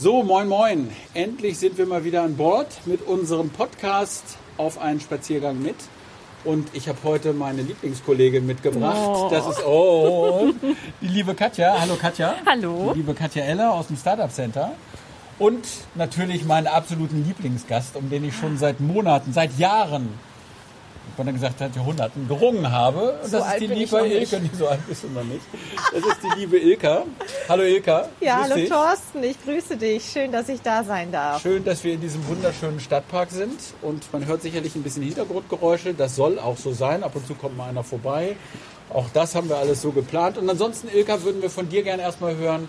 So, moin, moin. Endlich sind wir mal wieder an Bord mit unserem Podcast auf einen Spaziergang mit. Und ich habe heute meine Lieblingskollegin mitgebracht. Oh. Das ist oh, die liebe Katja. Hallo Katja. Hallo. Die liebe Katja Eller aus dem Startup Center. Und natürlich meinen absoluten Lieblingsgast, um den ich schon seit Monaten, seit Jahren, ich habe gesagt, seit Jahrhunderten gerungen habe. Und So das ist die liebe. Ilka. Nee, so alt bist du noch nicht. Das ist die liebe Ilka. Hallo Ilka. Ja, hallo dich. Thorsten, ich grüße dich. Schön, dass ich da sein darf. Schön, dass wir in diesem wunderschönen Stadtpark sind und man hört sicherlich ein bisschen Hintergrundgeräusche. Das soll auch so sein. Ab und zu kommt mal einer vorbei. Auch das haben wir alles so geplant. Und ansonsten, Ilka, würden wir von dir gerne erstmal hören.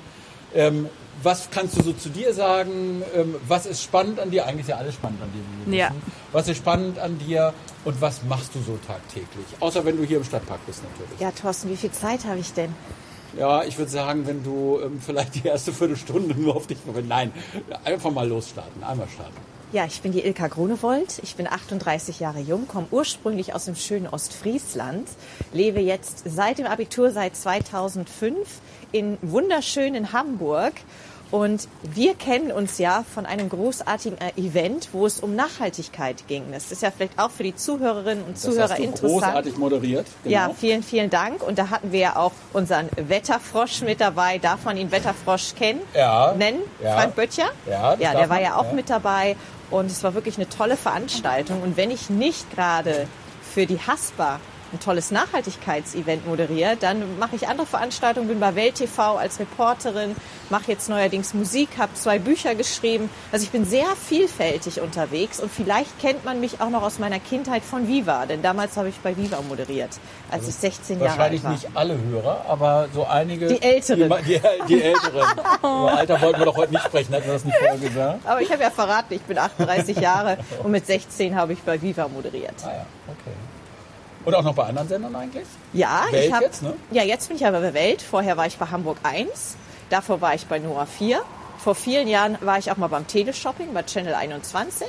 Ähm, was kannst du so zu dir sagen? Ähm, was ist spannend an dir? Eigentlich ist ja alles spannend an dir. wie wir Ja. Was ist spannend an dir und was machst du so tagtäglich? Außer wenn du hier im Stadtpark bist natürlich. Ja, Thorsten, wie viel Zeit habe ich denn? Ja, ich würde sagen, wenn du ähm, vielleicht die erste Viertelstunde nur auf dich verwendest. Nein, einfach mal losstarten. Einmal starten. Ja, ich bin die Ilka Grunewold. Ich bin 38 Jahre jung, komme ursprünglich aus dem schönen Ostfriesland, lebe jetzt seit dem Abitur seit 2005 in wunderschönen Hamburg. Und wir kennen uns ja von einem großartigen äh, Event, wo es um Nachhaltigkeit ging. Das ist ja vielleicht auch für die Zuhörerinnen und Das Zuhörer hast du interessant. großartig moderiert. Genau. Ja, vielen, vielen Dank. Und da hatten wir ja auch unseren Wetterfrosch mit dabei. Darf man ihn Wetterfrosch kennen? Ja. Nennen? Ja. Frank Böttcher? Ja, das ja der war man, ja auch ja. mit dabei. Und es war wirklich eine tolle Veranstaltung. Und wenn ich nicht gerade für die Haspa ein tolles Nachhaltigkeitsevent moderiere, dann mache ich andere Veranstaltungen, bin bei Welt TV als Reporterin, mache jetzt neuerdings Musik, habe zwei Bücher geschrieben. Also ich bin sehr vielfältig unterwegs und vielleicht kennt man mich auch noch aus meiner Kindheit von Viva, denn damals habe ich bei Viva moderiert, als ich 16 Jahre alt Wahrscheinlich war. nicht alle Hörer, aber so einige. Die Älteren. Die, die, die Älteren. Über Alter wollten wir doch heute nicht sprechen, wir das nicht vorher gesagt? Aber ich habe ja verraten, ich bin 38 Jahre und mit 16 habe ich bei Viva moderiert. Ah ja, okay. Und auch noch bei anderen Sendern eigentlich? Ja, Welt ich habe jetzt, ne? ja jetzt bin ich aber bei Welt. Vorher war ich bei Hamburg 1, davor war ich bei Noah 4. Vor vielen Jahren war ich auch mal beim Teleshopping bei Channel 21.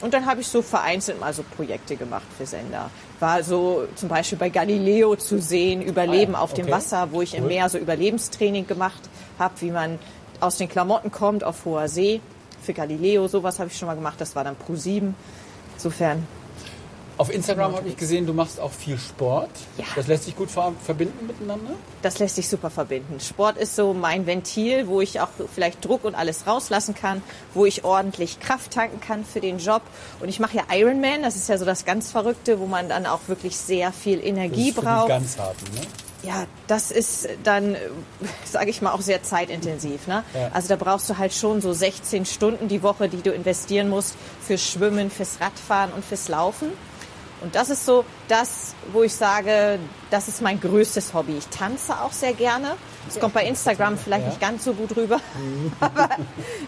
Und dann habe ich so vereinzelt mal so Projekte gemacht für Sender. War so zum Beispiel bei Galileo zu sehen, Überleben Ah auf dem okay. Wasser, wo ich im Cool. Meer so Überlebenstraining gemacht habe, wie man aus den Klamotten kommt auf hoher See. Für Galileo, sowas habe ich schon mal gemacht. Das war dann Pro 7. Insofern Auf Instagram habe ich gesehen, du machst auch viel Sport. Ja. Das lässt sich gut ver verbinden miteinander. Das lässt sich super verbinden. Sport ist so mein Ventil, wo ich auch vielleicht Druck und alles rauslassen kann, wo ich ordentlich Kraft tanken kann für den Job. Und ich mache ja Ironman, das ist ja so das ganz Verrückte, wo man dann auch wirklich sehr viel Das Energie ist für die braucht. ganz harten, ne? Ja, das ist dann, sage ich mal, auch sehr zeitintensiv. Ne? Ja. Also da brauchst du halt schon so 16 Stunden die Woche, die du investieren musst fürs Schwimmen, fürs Radfahren und fürs Laufen. Und das ist so das, wo ich sage, das ist mein größtes Hobby. Ich tanze auch sehr gerne. Das kommt bei Instagram vielleicht Ja. nicht ganz so gut rüber. Aber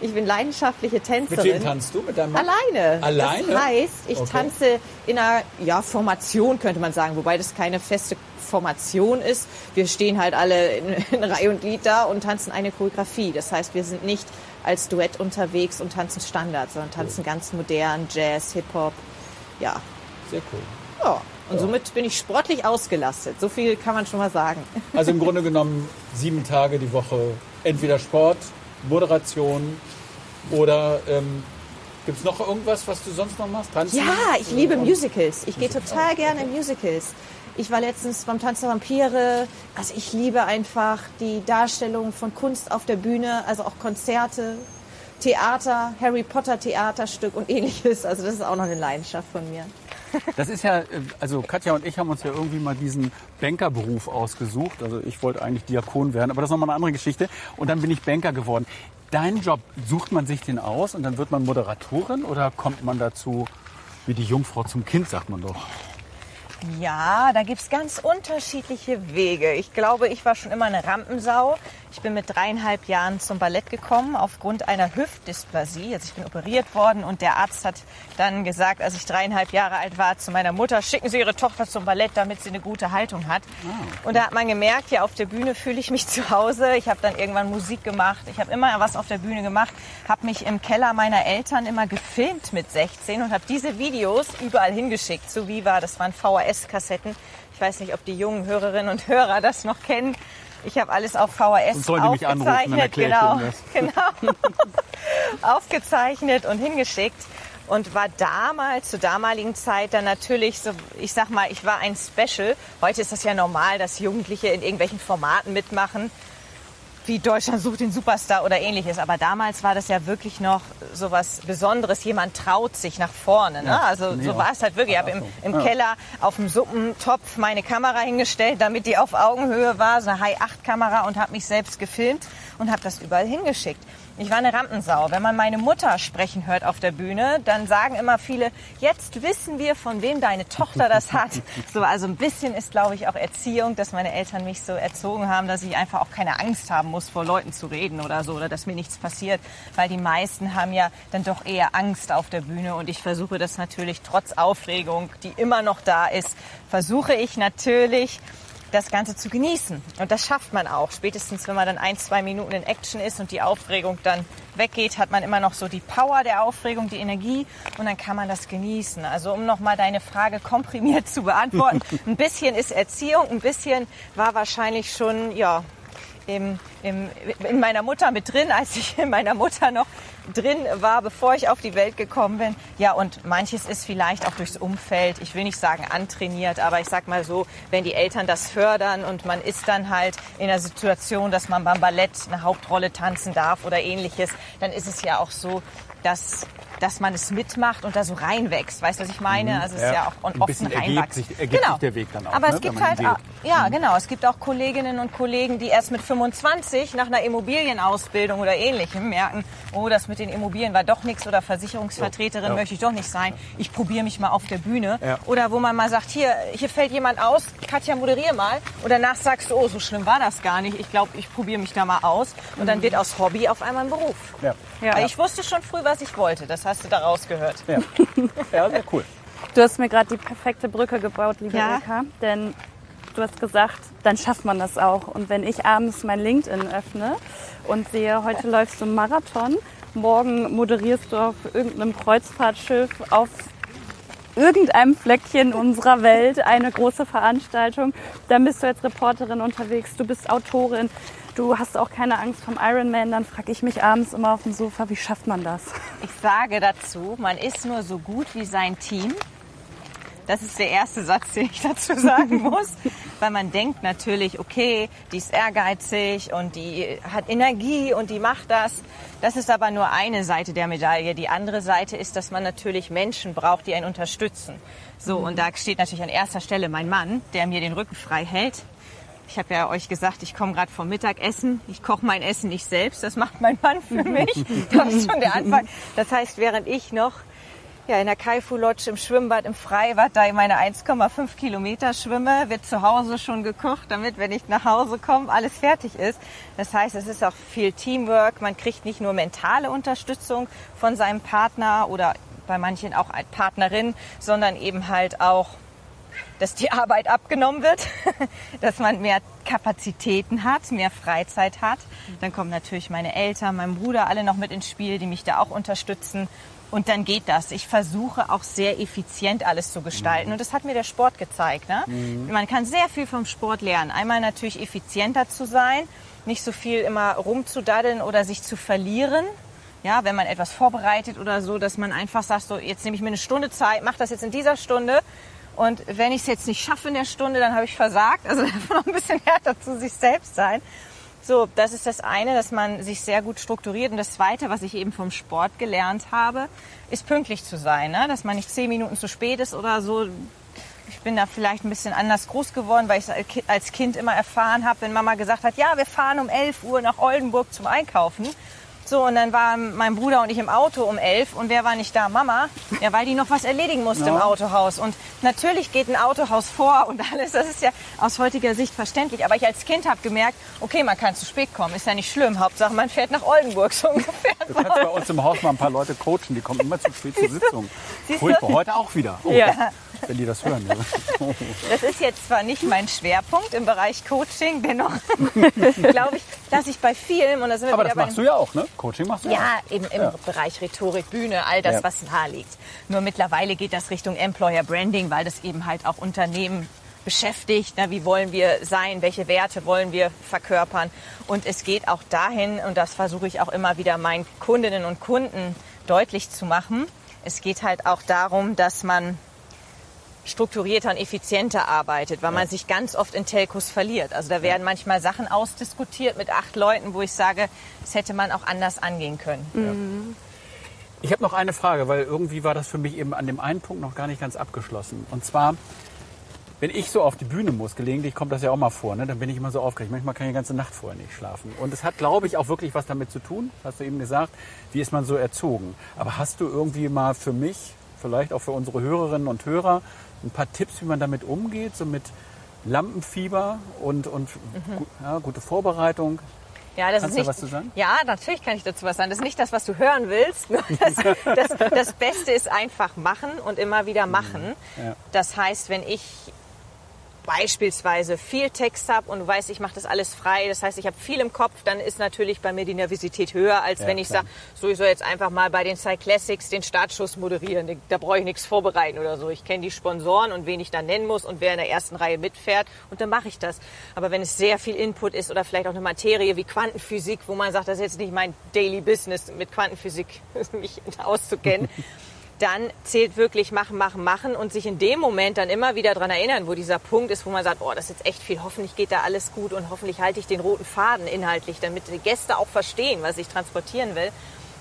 ich bin leidenschaftliche Tänzerin. Mit wem tanzt du? Mit deinem Mann? Alleine. Alleine? Das heißt, ich Okay. tanze in einer ja, Formation, könnte man sagen, wobei das keine feste Formation ist. Wir stehen halt alle in, in Reihe und Glied da und tanzen eine Choreografie. Das heißt, wir sind nicht als Duett unterwegs und tanzen Standard, sondern tanzen ganz modern, Jazz, Hip-Hop. Ja. Sehr cool. ja. Und somit bin ich sportlich ausgelastet. So viel kann man schon mal sagen. Also im Grunde genommen sieben Tage die Woche entweder Sport, Moderation oder ähm, gibt es noch irgendwas, was du sonst noch machst? Tanzen? Ja, ich liebe Musicals. Ich gehe total gerne in Musicals. Ich war letztens beim Tanz der Vampire. Also ich liebe einfach die Darstellung von Kunst auf der Bühne, also auch Konzerte, Theater, Harry Potter Theaterstück und ähnliches. Also das ist auch noch eine Leidenschaft von mir. Das ist ja, äh, also Katja und ich haben uns ja irgendwie mal diesen Bankerberuf ausgesucht. Also ich wollte eigentlich Diakon werden, aber das ist nochmal eine andere Geschichte. Und dann bin ich Banker geworden. Dein Job, sucht man sich den aus und dann wird man Moderatorin oder kommt man dazu wie die Jungfrau zum Kind, sagt man doch? Ja, da gibt's ganz unterschiedliche Wege. Ich glaube, ich war schon immer eine Rampensau. Ich bin mit dreieinhalb Jahren zum Ballett gekommen aufgrund einer Hüftdysplasie. Also ich bin operiert worden und der Arzt hat dann gesagt, als ich dreieinhalb Jahre alt war, zu meiner Mutter, schicken Sie Ihre Tochter zum Ballett, damit sie eine gute Haltung hat. Und da hat man gemerkt, ja, auf der Bühne fühle ich mich zu Hause. Ich habe dann irgendwann Musik gemacht. Ich habe immer was auf der Bühne gemacht, habe mich im Keller meiner Eltern immer gefilmt mit 16 und habe diese Videos überall hingeschickt zu Viva. Das waren VHS-Kassetten. Ich weiß nicht, ob die jungen Hörerinnen und Hörer das noch kennen. Ich habe alles auf VHS Und aufgezeichnet, genau, genau, aufgezeichnet und hingeschickt und war damals, zur damaligen Zeit dann natürlich so, ich sag mal, ich war ein Special. Heute ist das ja normal, dass Jugendliche in irgendwelchen Formaten mitmachen, wie Deutschland sucht den Superstar oder ähnliches. Aber damals war das ja wirklich noch so was Besonderes. Jemand traut sich nach vorne. Ne? Ja, Also nee, so war es halt wirklich. Ich habe im, im Ja. Keller auf dem Suppentopf meine Kamera hingestellt, damit die auf Augenhöhe war, so eine High-8-Kamera und habe mich selbst gefilmt und habe das überall hingeschickt. Ich war eine Rampensau. Wenn man meine Mutter sprechen hört auf der Bühne, dann sagen immer viele, jetzt wissen wir, von wem deine Tochter das hat. So, also ein bisschen ist, glaube ich, auch Erziehung, dass meine Eltern mich so erzogen haben, dass ich einfach auch keine Angst haben muss, vor Leuten zu reden oder so, oder dass mir nichts passiert. Weil die meisten haben ja dann doch eher Angst auf der Bühne und ich versuche das natürlich trotz Aufregung, die immer noch da ist, versuche ich natürlich, das Ganze zu genießen. Und das schafft man auch. Spätestens, wenn man dann ein, zwei Minuten in Action ist und die Aufregung dann weggeht, hat man immer noch so die Power der Aufregung, die Energie und dann kann man das genießen. Also um nochmal deine Frage komprimiert zu beantworten. Ein bisschen ist Erziehung, ein bisschen war wahrscheinlich schon, ja, im, im, in meiner Mutter mit drin, als ich in meiner Mutter noch drin war, bevor ich auf die Welt gekommen bin. Ja, und manches ist vielleicht auch durchs Umfeld, ich will nicht sagen antrainiert, aber ich sag mal so, wenn die Eltern das fördern und man ist dann halt in der Situation, dass man beim Ballett eine Hauptrolle tanzen darf oder ähnliches, dann ist es ja auch so, dass, dass man es mitmacht und da so reinwächst. Weißt du, was ich meine? Also es ist Ja. ja auch Ein oft ein Reinwachsen. sich- ergibt sich der Weg dann auch, Aber ne, es gibt halt, auch, ja genau, es gibt auch Kolleginnen und Kollegen, die erst mit 25 nach einer Immobilienausbildung oder ähnlichem merken, oh, das mit den Immobilien war doch nichts oder Versicherungsvertreterin Ja. möchte ich doch nicht sein. Ich probiere mich mal auf der Bühne. Ja. Oder wo man mal sagt, hier, hier fällt jemand aus, Katja, moderiere mal. Und danach sagst du, oh, so schlimm war das gar nicht. Ich glaube, ich probiere mich da mal aus. Und dann wird aus Hobby auf einmal ein Beruf. Ja. Ja. Ich wusste schon früh, was ich wollte. Das hast du da rausgehört. Ja. ja, sehr cool. Du hast mir gerade die perfekte Brücke gebaut, liebe Ja. Ilka. Denn du hast gesagt, dann schafft man das auch. Und wenn ich abends mein LinkedIn öffne und sehe, heute läufst du einen Marathon, morgen moderierst du auf irgendeinem Kreuzfahrtschiff auf irgendeinem Fleckchen unserer Welt eine große Veranstaltung, dann bist du als Reporterin unterwegs, du bist Autorin, du hast auch keine Angst vom Ironman, dann frage ich mich abends immer auf dem Sofa, wie schafft man das? Ich sage dazu, man ist nur so gut wie sein Team. Das ist der erste Satz, den ich dazu sagen muss. Weil man denkt natürlich, okay, die ist ehrgeizig und die hat Energie und die macht das. Das ist aber nur eine Seite der Medaille. Die andere Seite ist, dass man natürlich Menschen braucht, die einen unterstützen. So, und da steht natürlich an erster Stelle mein Mann, der mir den Rücken frei hält. Ich habe ja euch gesagt, ich komme gerade vom Mittagessen. Ich koche mein Essen nicht selbst, das macht mein Mann für mich. Das ist schon der Anfang. Das heißt, während ich noch ja, in der Kaifu Lodge im Schwimmbad, im Freibad, da meine 1,5 Kilometer schwimme, wird zu Hause schon gekocht, damit, wenn ich nach Hause komme, alles fertig ist. Das heißt, es ist auch viel Teamwork. Man kriegt nicht nur mentale Unterstützung von seinem Partner oder bei manchen auch als Partnerin, sondern eben halt auch dass die Arbeit abgenommen wird, dass man mehr Kapazitäten hat, mehr Freizeit hat. Dann kommen natürlich meine Eltern, mein Bruder alle noch mit ins Spiel, die mich da auch unterstützen. Und dann geht das. Ich versuche auch sehr effizient alles zu gestalten. Und das hat mir der Sport gezeigt. Ne? Man kann sehr viel vom Sport lernen. Einmal natürlich effizienter zu sein, nicht so viel immer rumzudaddeln oder sich zu verlieren. Ja, wenn man etwas vorbereitet oder so, dass man einfach sagt, so jetzt nehme ich mir eine Stunde Zeit, mache das jetzt in dieser Stunde. Und wenn ich es jetzt nicht schaffe in der Stunde, dann habe ich versagt. Also noch ein bisschen härter zu sich selbst sein. So, das ist das eine, dass man sich sehr gut strukturiert. Und das zweite, was ich eben vom Sport gelernt habe, ist pünktlich zu sein. Ne? Dass man nicht zehn Minuten zu spät ist oder so. Ich bin da vielleicht ein bisschen anders groß geworden, weil ich es als Kind immer erfahren habe, wenn Mama gesagt hat, ja, wir fahren um 11 Uhr nach Oldenburg zum Einkaufen. So, und dann waren mein Bruder und ich im Auto um elf und wer war nicht da? Mama. Ja, weil die noch was erledigen musste im Autohaus. Und natürlich geht ein Autohaus vor und alles. Das ist ja aus heutiger Sicht verständlich. Aber ich als Kind habe gemerkt, okay, man kann zu spät kommen. Ist ja nicht schlimm. Hauptsache, man fährt nach Oldenburg so ungefähr. Du kannst bei uns im Haus mal ein paar Leute coachen, die kommen immer zu spät zur Sitzung. Furchtbar, heute auch wieder. Oh, Ja. Wenn die das hören. Ja. Das ist jetzt zwar nicht mein Schwerpunkt im Bereich Coaching, dennoch glaube ich, dass ich bei vielen, und da sind wir Aber das machst du ja auch, ne? Coaching machst du ja, Ja, im, im Bereich Rhetorik, Bühne, all das, Ja. was nahe liegt. Nur mittlerweile geht das Richtung Employer Branding, weil das eben halt auch Unternehmen beschäftigt. Na, wie wollen wir sein? Welche Werte wollen wir verkörpern? Und es geht auch dahin, und das versuche ich auch immer wieder meinen Kundinnen und Kunden deutlich zu machen. Es geht halt auch darum, dass man strukturierter und effizienter arbeitet, weil man sich ganz oft in Telcos verliert. Also da werden manchmal Sachen ausdiskutiert mit acht Leuten, wo ich sage, das hätte man auch anders angehen können. Ich habe noch eine Frage, weil irgendwie war das für mich eben an dem einen Punkt noch gar nicht ganz abgeschlossen. Und zwar, wenn ich so auf die Bühne muss, gelegentlich kommt das ja auch mal vor, ne? dann bin ich immer so aufgeregt. Manchmal kann ich die ganze Nacht vorher nicht schlafen. Und es hat, glaube ich, auch wirklich was damit zu tun, hast du eben gesagt, wie ist man so erzogen. Aber hast du irgendwie mal für mich, vielleicht auch für unsere Hörerinnen und Hörer, ein paar Tipps, wie man damit umgeht, so mit Lampenfieber und, und gu- ja, gute Vorbereitung? Ja, das Kannst ist du nicht, was zu sagen? Ja, natürlich kann ich dazu was sagen. Das ist nicht das, was du hören willst. Das, das, das Beste ist einfach machen und immer wieder machen. Ja. Das heißt, wenn ich beispielsweise viel Text habe und du weißt, ich mache das alles frei, das heißt, ich habe viel im Kopf, dann ist natürlich bei mir die Nervosität höher, als Ja, wenn ich sage, so ich soll jetzt einfach mal bei den Cyclassics den Startschuss moderieren. Da brauche ich nichts vorbereiten oder so. Ich kenne die Sponsoren und wen ich da nennen muss und wer in der ersten Reihe mitfährt und dann mache ich das. Aber wenn es sehr viel Input ist oder vielleicht auch eine Materie wie Quantenphysik, wo man sagt, das ist jetzt nicht mein Daily Business, mit Quantenphysik mich auszukennen, dann zählt wirklich machen, machen, machen und sich in dem Moment dann immer wieder dran erinnern, wo dieser Punkt ist, wo man sagt, oh, das ist jetzt echt viel, hoffentlich geht da alles gut und hoffentlich halte ich den roten Faden inhaltlich, damit die Gäste auch verstehen, was ich transportieren will.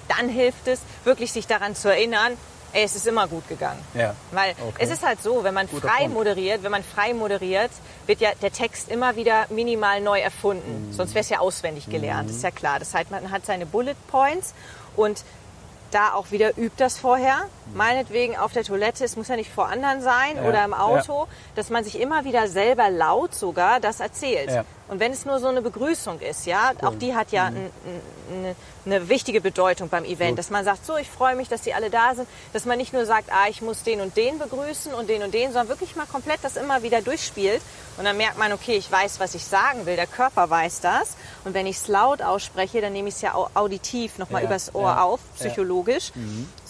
Dann hilft es, wirklich sich daran zu erinnern, ey, es ist immer gut gegangen. Ja. Weil Okay. es ist halt so, wenn man Guter frei Punkt. moderiert, wenn man frei moderiert, wird ja der Text immer wieder minimal neu erfunden. Mhm. Sonst wäre es ja auswendig gelernt, ist ja klar. Das heißt, man hat seine Bullet Points und da auch wieder übt das vorher. Meinetwegen auf der Toilette, es muss ja nicht vor anderen sein Ja, oder im Auto, dass man sich immer wieder selber laut sogar das erzählt. Ja. Und wenn es nur so eine Begrüßung ist, ja, auch die hat ja ein, eine wichtige Bedeutung beim Event, Gut. dass man sagt, so, ich freue mich, dass die alle da sind, dass man nicht nur sagt, ah, ich muss den und den begrüßen und den und den, sondern wirklich mal komplett das immer wieder durchspielt. Und dann merkt man, okay, ich weiß, was ich sagen will, der Körper weiß das. Und wenn ich es laut ausspreche, dann nehme ich es ja au- auditiv nochmal Ja, übers Ohr ja, auf, ja. psychologisch.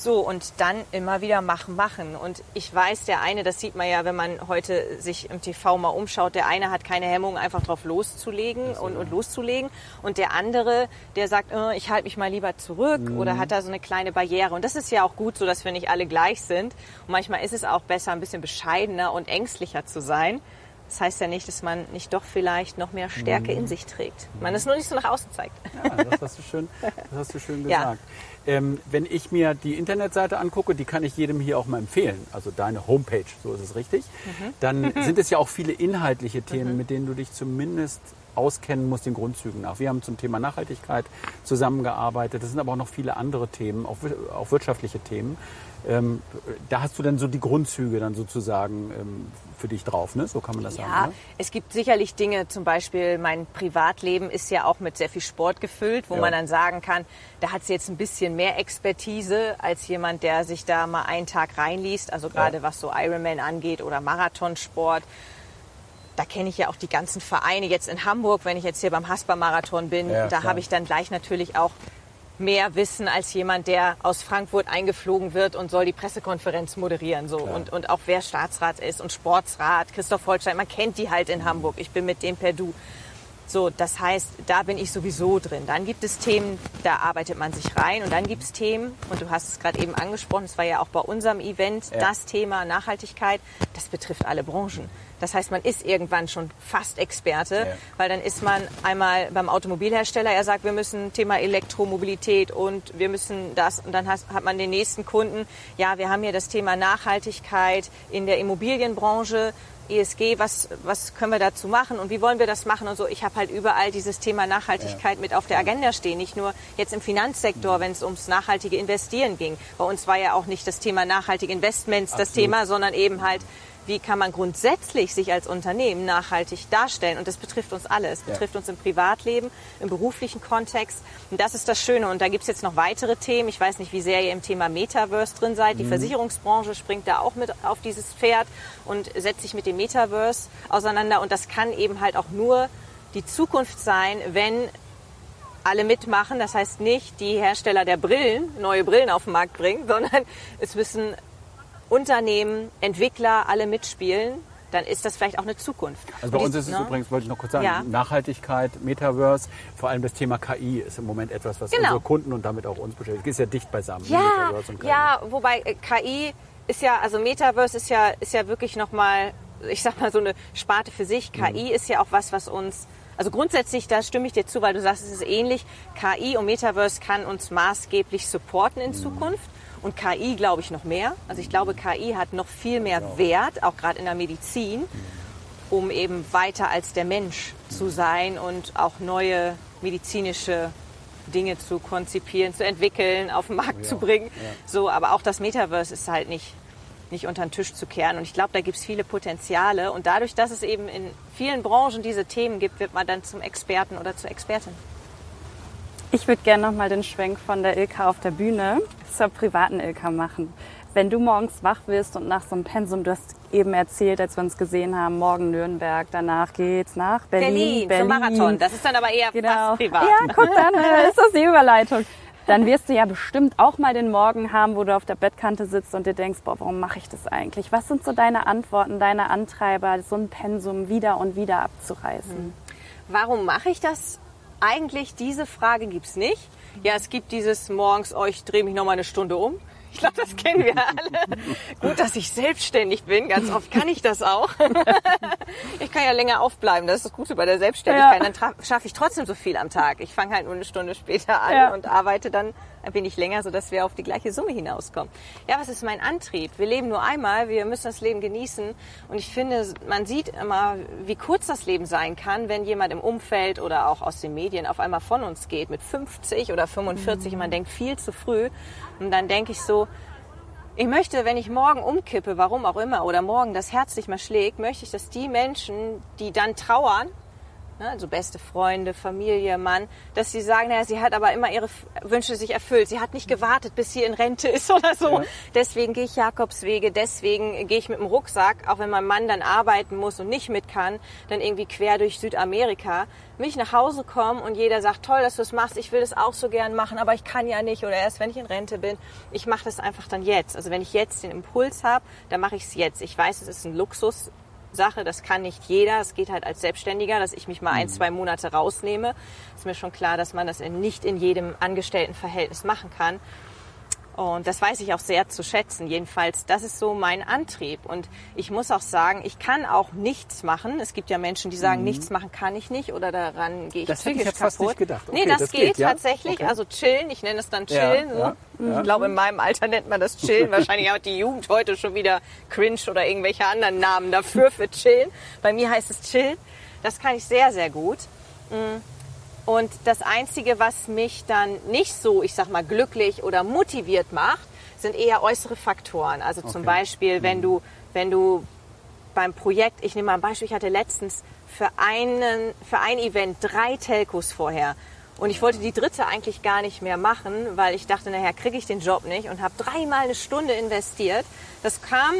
So, und dann immer wieder machen, machen. Und ich weiß, der eine, das sieht man ja, wenn man heute sich im TV mal umschaut, der eine hat keine Hemmung, einfach drauf loszulegen und, und loszulegen. Und der andere, der sagt, äh, ich halte mich mal lieber zurück oder hat da so eine kleine Barriere. Und das ist ja auch gut so, dass wir nicht alle gleich sind. Und manchmal ist es auch besser, ein bisschen bescheidener und ängstlicher zu sein. Das heißt ja nicht, dass man nicht doch vielleicht noch mehr Stärke in sich trägt. Man es nur nicht so nach außen zeigt. Ja, das hast du schön, das hast du schön Ja. gesagt. Ähm, wenn ich mir die Internetseite angucke, die kann ich jedem hier auch mal empfehlen, also deine Homepage, so ist es richtig, Mhm. dann sind es ja auch viele inhaltliche Themen, mit denen du dich zumindest auskennen musst den Grundzügen nach. Wir haben zum Thema Nachhaltigkeit zusammengearbeitet. Es sind aber auch noch viele andere Themen, auch, auch wirtschaftliche Themen. Ähm, da hast du dann so die Grundzüge dann sozusagen ähm, für dich drauf, ne? So kann man das Ja, sagen. Ne? es gibt sicherlich Dinge, zum Beispiel mein Privatleben ist ja auch mit sehr viel Sport gefüllt, wo Ja. man dann sagen kann, da hat sie jetzt ein bisschen mehr Expertise als jemand, der sich da mal einen Tag reinliest, also gerade was so Ironman angeht oder Marathonsport. Da kenne ich ja auch die ganzen Vereine. Jetzt in Hamburg, wenn ich jetzt hier beim Haspa-Marathon bin, Ja, da habe ich dann gleich natürlich auch mehr Wissen als jemand, der aus Frankfurt eingeflogen wird und soll die Pressekonferenz moderieren. So. Und, und auch wer Staatsrat ist und Sportsrat, Christoph Holstein, man kennt die halt in Hamburg. Ich bin mit dem per Du. So, das heißt, da bin ich sowieso drin. Dann gibt es Themen, da arbeitet man sich rein. Und dann gibt es Themen, und du hast es gerade eben angesprochen, es war ja auch bei unserem Event Ja. das Thema Nachhaltigkeit, das betrifft alle Branchen. Das heißt, man ist irgendwann schon fast Experte, Ja. weil dann ist man einmal beim Automobilhersteller, er sagt, wir müssen Thema Elektromobilität und wir müssen das. Und dann hat man den nächsten Kunden, ja, wir haben hier das Thema Nachhaltigkeit in der Immobilienbranche. ESG, was, was können wir dazu machen und wie wollen wir das machen und so. Ich habe halt überall dieses Thema Nachhaltigkeit mit auf der Agenda stehen. Nicht nur jetzt im Finanzsektor, wenn es ums nachhaltige Investieren ging. Bei uns war ja auch nicht das Thema nachhaltige Investments das Absolut. Thema, sondern eben halt, wie kann man grundsätzlich sich als Unternehmen nachhaltig darstellen. Und das betrifft uns alle. Es Ja. betrifft uns im Privatleben, im beruflichen Kontext. Und das ist das Schöne. Und da gibt es jetzt noch weitere Themen. Ich weiß nicht, wie sehr ihr im Thema Metaverse drin seid. Die Versicherungsbranche springt da auch mit auf dieses Pferd und setzt sich mit dem Metaverse auseinander. Und das kann eben halt auch nur die Zukunft sein, wenn alle mitmachen. Das heißt nicht die Hersteller der Brillen neue Brillen auf den Markt bringen, sondern es müssen Unternehmen, Entwickler alle mitspielen, dann ist das vielleicht auch eine Zukunft. Also bei Und uns ist es ne? übrigens, wollte ich noch kurz sagen, Ja. Nachhaltigkeit, Metaverse, vor allem das Thema KI ist im Moment etwas, was Genau. unsere Kunden und damit auch uns beschäftigt. Ist ja dicht beisammen. Ja, Metaverse und KI. ja, wobei äh, KI ist ja, also Metaverse ist ja, ist ja wirklich nochmal, ich sag mal so eine Sparte für sich. KI ist ja auch was, was uns, also grundsätzlich, da stimme ich dir zu, weil du sagst, es ist ähnlich. KI und Metaverse kann uns maßgeblich supporten in Zukunft. Und KI glaube ich noch mehr. Also ich glaube, KI hat noch viel mehr Wert, auch gerade in der Medizin, um eben weiter als der Mensch zu sein und auch neue medizinische Dinge zu konzipieren, zu entwickeln, auf den Markt zu bringen. So, aber auch das Metaverse ist halt nicht, nicht unter den Tisch zu kehren. Und ich glaube, da gibt es viele Potenziale. Und dadurch, dass es eben in vielen Branchen diese Themen gibt, wird man dann zum Experten oder zur Expertin. Ich würde gerne noch mal den Schwenk von der Ilka auf der Bühne zur privaten Ilka machen. Wenn du morgens wach wirst und nach so einem Pensum, du hast eben erzählt, als wir uns gesehen haben, morgen Nürnberg, danach geht's nach Berlin. Berlin, zum Marathon. Das ist dann aber eher Genau. fast privat. Ja, guck, dann äh, ist das die Überleitung. Dann wirst du ja bestimmt auch mal den Morgen haben, wo du auf der Bettkante sitzt und dir denkst, boah, warum mache ich das eigentlich? Was sind so deine Antworten, deine Antreiber, so ein Pensum wieder und wieder abzureißen? Warum mache ich das? Eigentlich diese Frage gibt's nicht. Ja, es gibt dieses morgens, oh, ich drehe mich noch mal eine Stunde um. Ich glaube, das kennen wir alle. Gut, dass ich selbstständig bin. Ganz oft kann ich das auch. ich kann ja länger aufbleiben. Das ist das Gute bei der Selbstständigkeit. Ja. Dann schaffe ich trotzdem so viel am Tag. Ich fange halt nur eine Stunde später an Ja. und arbeite dann ein wenig länger, sodass wir auf die gleiche Summe hinauskommen. Ja, was ist mein Antrieb? Wir leben nur einmal. Wir müssen das Leben genießen. Und ich finde, man sieht immer, wie kurz das Leben sein kann, wenn jemand im Umfeld oder auch aus den Medien auf einmal von uns geht mit 50 oder 45 und man denkt viel zu früh. Und dann denke ich so, ich möchte, wenn ich morgen umkippe, warum auch immer, oder morgen das Herz nicht mehr schlägt, möchte ich, dass die Menschen, die dann trauern, also beste Freunde, Familie, Mann, dass sie sagen, naja, sie hat aber immer ihre Wünsche sich erfüllt. Sie hat nicht gewartet, bis sie in Rente ist oder so. Deswegen gehe ich Jakobswege, deswegen gehe ich mit dem Rucksack, auch wenn mein Mann dann arbeiten muss und nicht mit kann, dann irgendwie quer durch Südamerika, will ich nach Hause kommen und jeder sagt, toll, dass du es machst, ich will das auch so gern machen, aber ich kann ja nicht oder erst, wenn ich in Rente bin. Ich mache das einfach dann jetzt. Also wenn ich jetzt den Impuls habe, dann mache ich es jetzt. Ich weiß, es ist ein Luxus, Sache, das kann nicht jeder. Es geht halt als Selbstständiger, dass ich mich mal ein, zwei Monate rausnehme. Ist mir schon klar, dass man das in, nicht in jedem Angestelltenverhältnis machen kann. Und das weiß ich auch sehr zu schätzen. Jedenfalls, das ist so mein Antrieb. Und ich muss auch sagen, ich kann auch nichts machen. Es gibt ja Menschen, die sagen, nichts machen kann ich nicht oder daran gehe ich Mhm. Das hätte ich psychisch jetzt fast kaputt. nicht gedacht. nee, Okay, das, das geht, geht, ja? tatsächlich. Okay. Also chillen, ich nenne es dann Ja, chillen. so. ja, ja. Ich glaube, in meinem Alter nennt man das chillen. Wahrscheinlich hat die Jugend heute schon wieder cringe oder irgendwelche anderen Namen dafür für chillen. Bei mir heißt es chillen. Das kann ich sehr, sehr gut. Und das Einzige, was mich dann nicht so, ich sag mal, glücklich oder motiviert macht, sind eher äußere Faktoren. Also zum Okay. Beispiel, wenn du, wenn du beim Projekt, ich nehme mal ein Beispiel, ich hatte letztens für, einen, für ein Event drei Telcos vorher. Und ich wollte die dritte eigentlich gar nicht mehr machen, weil ich dachte, nachher kriege ich den Job nicht und habe dreimal eine Stunde investiert. Das kam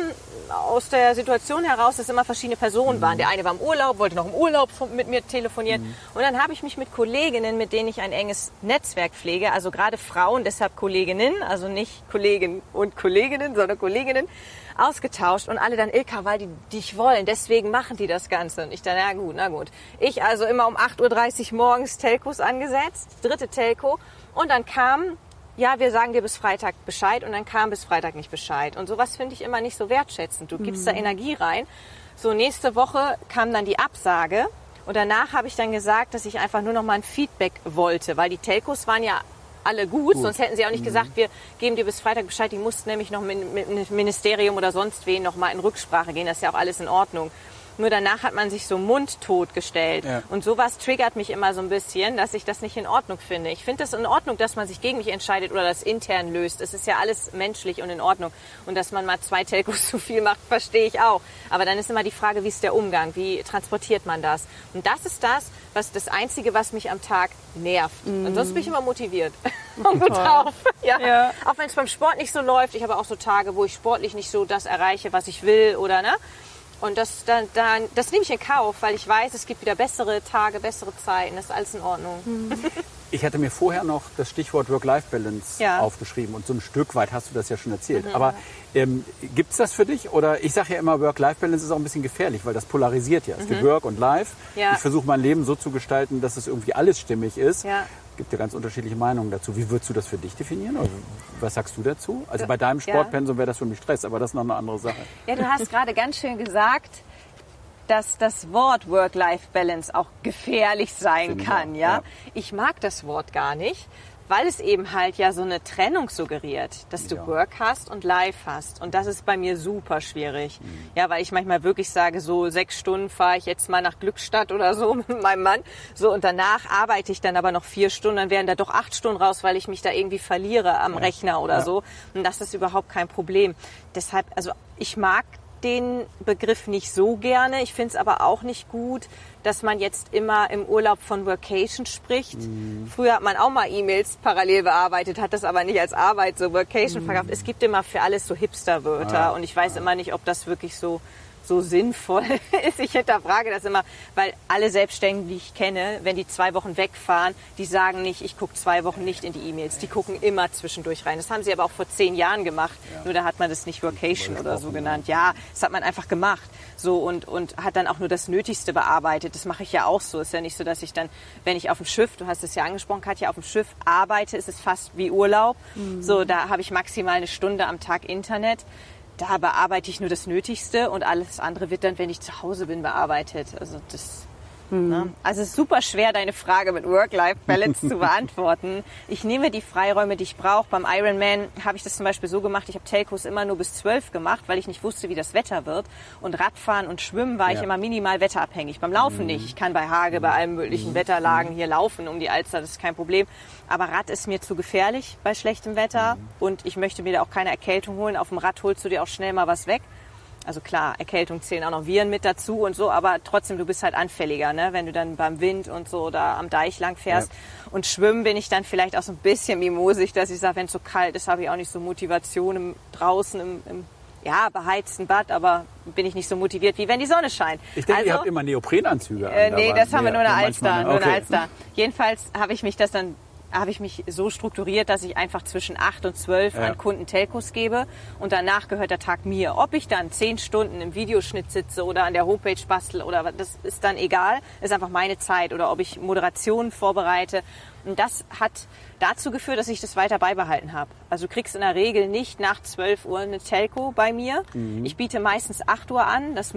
aus der Situation heraus, dass immer verschiedene Personen waren. Der eine war im Urlaub, wollte noch im Urlaub mit mir telefonieren. Und dann habe ich mich mit Kolleginnen, mit denen ich ein enges Netzwerk pflege, also gerade Frauen, deshalb Kolleginnen, also nicht Kollegen und Kolleginnen, sondern Kolleginnen, ausgetauscht und alle dann Ilka, weil die dich wollen, deswegen machen die das Ganze. Und ich dann, na gut, na gut. Ich also immer um 8.30 Uhr morgens Telcos angesetzt, dritte Telco und dann kam, ja, wir sagen dir bis Freitag Bescheid und dann kam bis Freitag nicht Bescheid. Und sowas finde ich immer nicht so wertschätzend. Du gibst da Energie rein. So, nächste Woche kam dann die Absage und danach habe ich dann gesagt, dass ich einfach nur noch mal ein Feedback wollte, weil die Telcos waren ja alle gut, sonst hätten sie auch nicht gesagt, wir geben dir bis Freitag Bescheid, die mussten nämlich noch mit, mit dem Ministerium oder sonst wen noch mal in Rücksprache gehen, das ist ja auch alles in Ordnung. Nur danach hat man sich so mundtot gestellt. Ja. Und sowas triggert mich immer so ein bisschen, dass ich das nicht in Ordnung finde. Ich finde es in Ordnung, dass man sich gegen mich entscheidet oder das intern löst. Es ist ja alles menschlich und in Ordnung. Und dass man mal zwei Telcos zu viel macht, verstehe ich auch. Aber dann ist immer die Frage, wie ist der Umgang? Wie transportiert man das? Und das ist das, was das Einzige, was mich am Tag nervt. Ansonsten bin ich immer motiviert und gut drauf. Ja. Ja. Auch wenn es beim Sport nicht so läuft. Ich habe auch so Tage, wo ich sportlich nicht so das erreiche, was ich will oder ne? Und das, dann, dann, das nehme ich in Kauf, weil ich weiß, es gibt wieder bessere Tage, bessere Zeiten. Das ist alles in Ordnung. Ich hatte mir vorher noch das Stichwort Work-Life-Balance Ja. Mhm. aufgeschrieben und so ein Stück weit hast du das ja schon erzählt. Aber ähm, gibt es das für dich? Oder ich sage ja immer, Work-Life-Balance ist auch ein bisschen gefährlich, weil das polarisiert ja. Es gibt Work und Life. Mhm. Ja. Ich versuche mein Leben so zu gestalten, dass es irgendwie alles stimmig ist. Ja. Gibt ja ganz unterschiedliche Meinungen dazu. Wie würdest du das für dich definieren? Oder was sagst du dazu? Also bei deinem. Sportpensum wäre das für mich Stress, aber das ist noch eine andere Sache. Ja, du hast gerade ganz schön gesagt, dass das Wort Work-Life-Balance auch gefährlich sein Finde kann. Ja? ja. Ich mag das Wort gar nicht, weil es eben halt ja so eine Trennung suggeriert, dass du Ja. Work hast und Life hast. Und das ist bei mir super schwierig. Mhm. Ja, weil ich manchmal wirklich sage, so sechs Stunden fahre ich jetzt mal nach Glückstadt oder so mit meinem Mann. So, und danach arbeite ich dann aber noch vier Stunden, dann wären da doch acht Stunden raus, weil ich mich da irgendwie verliere am Rechner oder Ja. so. Und das ist überhaupt kein Problem. Deshalb, also ich mag den Begriff nicht so gerne. Ich finde es aber auch nicht gut, dass man jetzt immer im Urlaub von Workation spricht. Früher hat man auch mal E-Mails parallel bearbeitet, hat das aber nicht als Arbeit so Workation verkauft. Es gibt immer für alles so Hipster-Wörter Ah, und ich weiß immer nicht, ob das wirklich so so sinnvoll ist. Ich hinterfrage das immer, weil alle Selbstständigen, die ich kenne, wenn die zwei Wochen wegfahren, die sagen nicht, ich gucke zwei Wochen nicht in die E-Mails. Die gucken immer zwischendurch rein. Das haben sie aber auch vor zehn Jahren gemacht. Nur da hat man das nicht Workation oder so genannt. Ja, das hat man einfach gemacht. So und, und hat dann auch nur das Nötigste bearbeitet. Das mache ich ja auch so. Ist ja nicht so, dass ich dann, wenn ich auf dem Schiff, du hast es ja angesprochen, Katja, auf dem Schiff arbeite, ist es fast wie Urlaub. So, da habe ich maximal eine Stunde am Tag Internet. Da bearbeite ich nur das Nötigste und alles andere wird dann, wenn ich zu Hause bin, bearbeitet. Also das. Ne? Also es ist super schwer, deine Frage mit Work-Life-Balance zu beantworten. Ich nehme die Freiräume, die ich brauche. Beim Ironman habe ich das zum Beispiel so gemacht, ich habe Telcos immer nur bis 12 gemacht, weil ich nicht wusste, wie das Wetter wird. Und Radfahren und Schwimmen war ich Ja. immer minimal wetterabhängig. Beim Laufen nicht. Ich kann bei Hage, bei allen möglichen Wetterlagen hier laufen um die Alster, das ist kein Problem. Aber Rad ist mir zu gefährlich bei schlechtem Wetter und ich möchte mir da auch keine Erkältung holen. Auf dem Rad holst du dir auch schnell mal was weg. Also klar, Erkältung zählen auch noch Viren mit dazu und so, aber trotzdem, du bist halt anfälliger, ne? wenn du dann beim Wind und so da am Deich lang fährst. Und schwimmen bin ich dann vielleicht auch so ein bisschen mimosig, dass ich sage, wenn es so kalt ist, habe ich auch nicht so Motivation im, draußen im, im ja, beheizten Bad, aber bin ich nicht so motiviert, wie wenn die Sonne scheint. Ich denke, ihr Also- habt immer Neoprenanzüge an. äh, nee, das haben wir ja, nur eine ja, Alster, ne? nur Okay. Alster. Jedenfalls habe ich mich das dann habe ich mich so strukturiert, dass ich einfach zwischen 8 und 12 Ja. an Kunden Telcos gebe und danach gehört der Tag mir. Ob ich dann 10 Stunden im Videoschnitt sitze oder an der Homepage bastel oder was, das ist dann egal, ist einfach meine Zeit oder ob ich Moderationen vorbereite. Und das hat dazu geführt, dass ich das weiter beibehalten habe. Also du kriegst in der Regel nicht nach 12 Uhr eine Telco bei mir. Mhm. Ich biete meistens 8 Uhr an. Das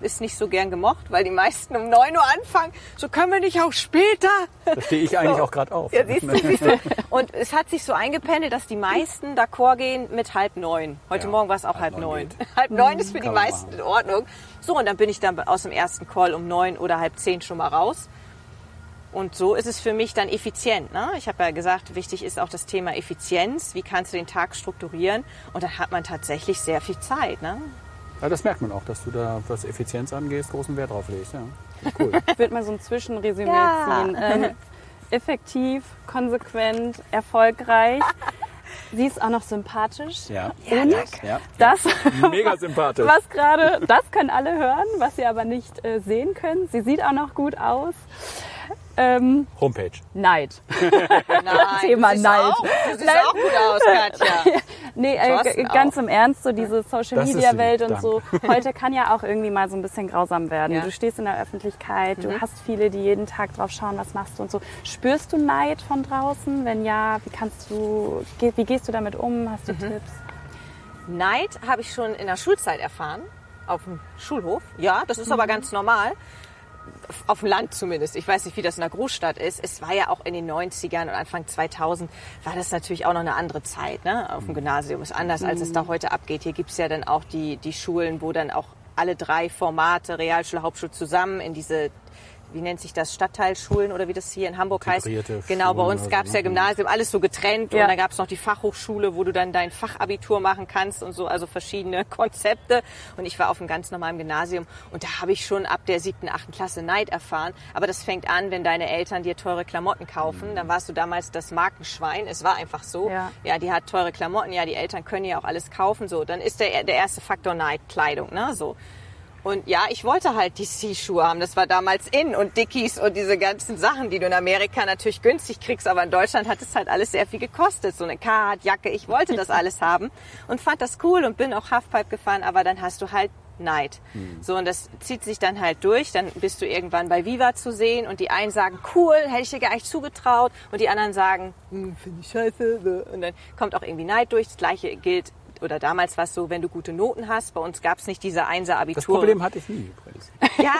ist nicht so gern gemocht, weil die meisten um 9 Uhr anfangen. So können wir nicht auch später. Da stehe ich eigentlich auch gerade auf. Ja, siehst du, siehst du. Und es hat sich so eingependelt, dass die meisten d'accord gehen mit halb neun. Heute Ja, Morgen war es auch halb halb neun. Halb neun ist für die meisten in Ordnung. So, und dann bin ich dann aus dem ersten Call um neun oder halb zehn schon mal raus. Und so ist es für mich dann effizient. Ne? Ich habe ja gesagt, wichtig ist auch das Thema Effizienz. Wie kannst du den Tag strukturieren? Und dann hat man tatsächlich sehr viel Zeit. Ne? Ja, das merkt man auch, dass du da, was Effizienz angeht, großen Wert drauf legst. Ja. Cool. Ich würde mal so ein Zwischenresümee Ja. ziehen. Ähm, effektiv, konsequent, erfolgreich. Sie ist auch noch sympathisch. Ja. Und ja. das, Mega sympathisch. was gerade, das können alle hören, was sie aber nicht äh, sehen können. Sie sieht auch noch gut aus. Ähm, Homepage. Neid. Nein, Thema du Neid. Auch, du siehst Nein. auch gut aus, Katja. Nee, äh, ganz im Ernst, so diese Social Media Welt und so. Heute kann ja auch irgendwie mal so ein bisschen grausam werden. Ja. Mhm. Du stehst in der Öffentlichkeit, du hast viele, die jeden Tag drauf schauen, was machst du und so. Spürst du Neid von draußen? Wenn ja, wie kannst du, wie gehst du damit um? Hast Mhm. du Tipps? Neid habe ich schon in der Schulzeit erfahren, auf dem Schulhof. Ja, das ist aber ganz normal. Auf dem Land zumindest. Ich weiß nicht, wie das in der Großstadt ist. Es war ja auch in den 90ern und Anfang 2000 war das natürlich auch noch eine andere Zeit. Ne? Auf dem Gymnasium ist anders, als es da heute abgeht. Hier gibt's ja dann auch die, die Schulen, wo dann auch alle drei Formate, Realschule, Hauptschule zusammen in diese wie nennt sich das, Stadtteilschulen oder wie das hier in Hamburg heißt. Integrierte Genau, bei Schulen uns oder gab's so, ja? Gymnasium, alles so getrennt Ja. und dann gab's noch die Fachhochschule, wo du dann dein Fachabitur machen kannst und so, also verschiedene Konzepte. Und ich war auf einem ganz normalen Gymnasium und da habe ich schon ab der siebten, achten Klasse Neid erfahren. Aber das fängt an, wenn deine Eltern dir teure Klamotten kaufen. Dann warst du damals das Markenschwein. Es war einfach so. Ja. ja, die hat teure Klamotten, ja, die Eltern können ja auch alles kaufen. So, dann ist der, der erste Faktor Neid, Kleidung, ne, so. Und ja, ich wollte halt die C-Schuhe haben. Das war damals in und Dickies und diese ganzen Sachen, die du in Amerika natürlich günstig kriegst. Aber in Deutschland hat es halt alles sehr viel gekostet. So eine Card, Jacke. Ich wollte das alles haben und fand das cool und bin auch Halfpipe gefahren. Aber dann hast du halt Neid. So, und das zieht sich dann halt durch. Dann bist du irgendwann bei Viva zu sehen und die einen sagen, cool, hätte ich dir gar nicht zugetraut. Und die anderen sagen, hm, finde ich scheiße. Und dann kommt auch irgendwie Neid durch. Das gleiche gilt, oder damals war es so, wenn du gute Noten hast. Bei uns gab es nicht diese Einser-Abitur. Das Problem hatte ich nie übrigens. Ja,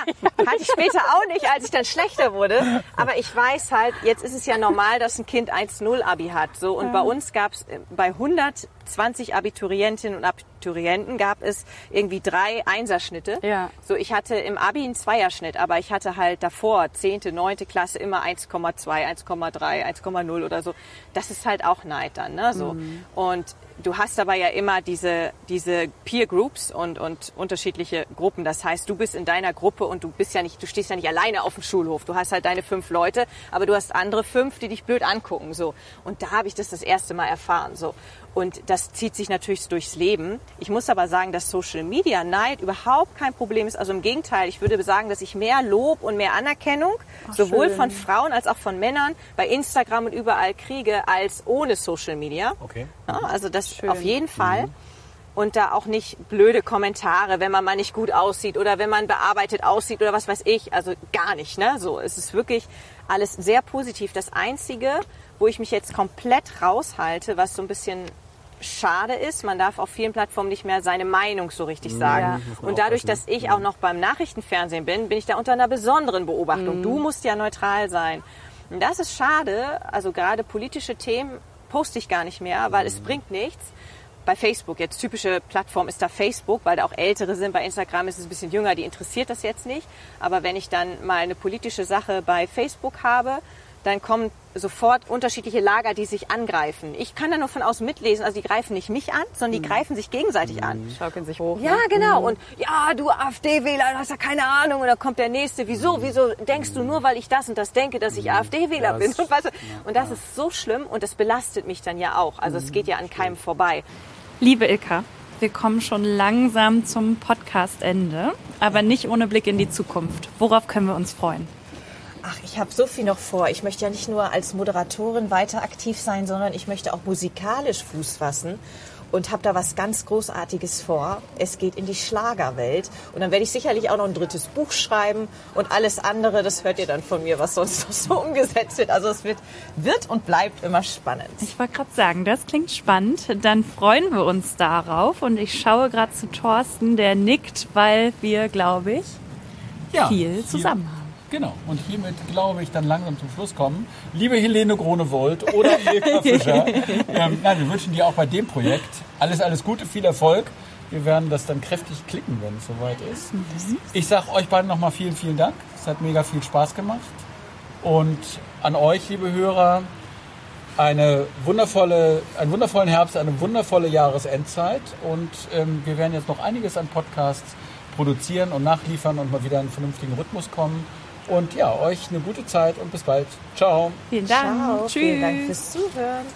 hatte ich später auch nicht, als ich dann schlechter wurde. Aber ich weiß halt, jetzt ist es ja normal, dass ein Kind 1-0 Abi hat. So, und bei uns gab es bei 120 Abiturientinnen und Abiturienten gab es irgendwie drei Einserschnitte. Ja. So, ich hatte im Abi einen Zweierschnitt, aber ich hatte halt davor, 10., 9. Klasse, immer 1,2, 1,3, 1,0 oder so. Das ist halt auch Neid dann, ne? So. Und du hast aber ja immer diese, diese Peer Groups und, und unterschiedliche Gruppen. Das heißt, du bist in deiner Gruppe und du bist ja nicht, du stehst ja nicht alleine auf dem Schulhof. Du hast halt deine fünf Leute, aber du hast andere fünf, die dich blöd angucken, so. Und da habe ich das das erste Mal erfahren, so. Und das zieht sich natürlich durchs Leben. Ich muss aber sagen, dass Social Media Neid überhaupt kein Problem ist. Also im Gegenteil, ich würde sagen, dass ich mehr Lob und mehr Anerkennung sowohl schön. von Frauen als auch von Männern bei Instagram und überall kriege als ohne Social Media. Okay. Ja, also das auf jeden Fall. Und da auch nicht blöde Kommentare, wenn man mal nicht gut aussieht oder wenn man bearbeitet aussieht oder was weiß ich. Also gar nicht. Ne? So, es ist wirklich alles sehr positiv. Das Einzige, wo ich mich jetzt komplett raushalte, was so ein bisschen schade ist, man darf auf vielen Plattformen nicht mehr seine Meinung so richtig sagen. Ja. Und dadurch, dass ich auch noch beim Nachrichtenfernsehen bin, bin ich da unter einer besonderen Beobachtung. Du musst ja neutral sein. Und das ist schade. Also gerade politische Themen poste ich gar nicht mehr, weil es bringt nichts. Bei Facebook, jetzt typische Plattform ist da Facebook, weil da auch Ältere sind. Bei Instagram ist es ein bisschen jünger, die interessiert das jetzt nicht. Aber wenn ich dann mal eine politische Sache bei Facebook habe, dann kommen sofort unterschiedliche Lager, die sich angreifen. Ich kann da nur von außen mitlesen, also die greifen nicht mich an, sondern die greifen sich gegenseitig an. Schaukeln sich hoch. Ja, genau. Und ja, du AfD-Wähler, du hast ja keine Ahnung. Und dann kommt der nächste. Wieso? Wieso denkst du nur, weil ich das und das denke, dass ich AfD-Wähler bin? Und, weißt du, und das ist so schlimm und das belastet mich dann ja auch. Also es geht ja an keinem vorbei. Liebe Ilka, wir kommen schon langsam zum Podcast-Ende, aber nicht ohne Blick in die Zukunft. Worauf können wir uns freuen? Ach, ich habe so viel noch vor. Ich möchte ja nicht nur als Moderatorin weiter aktiv sein, sondern ich möchte auch musikalisch Fuß fassen und habe da was ganz Großartiges vor. Es geht in die Schlagerwelt und dann werde ich sicherlich auch noch ein drittes Buch schreiben und alles andere, das hört ihr dann von mir, was sonst noch so umgesetzt wird. Also es wird, wird und bleibt immer spannend. Ich wollte gerade sagen, das klingt spannend. Dann freuen wir uns darauf und ich schaue gerade zu Thorsten, der nickt, weil wir, glaube ich, Ja, viel hier- zusammen haben. Genau, und hiermit glaube ich dann langsam zum Schluss kommen. Liebe Helene Gronewold oder Ilka Fischer, ähm, nein, wir wünschen dir auch bei dem Projekt alles, alles Gute, viel Erfolg. Wir werden das dann kräftig klicken, wenn es soweit ist. Ich sage euch beiden nochmal vielen, vielen Dank. Es hat mega viel Spaß gemacht. Und an euch, liebe Hörer, eine wundervolle, einen wundervollen Herbst, eine wundervolle Jahresendzeit. Und ähm, wir werden jetzt noch einiges an Podcasts produzieren und nachliefern und mal wieder in einen vernünftigen Rhythmus kommen. Und ja, euch eine gute Zeit und bis bald. Ciao. Vielen Dank. Ciao, Tschüss. vielen Dank fürs Zuhören.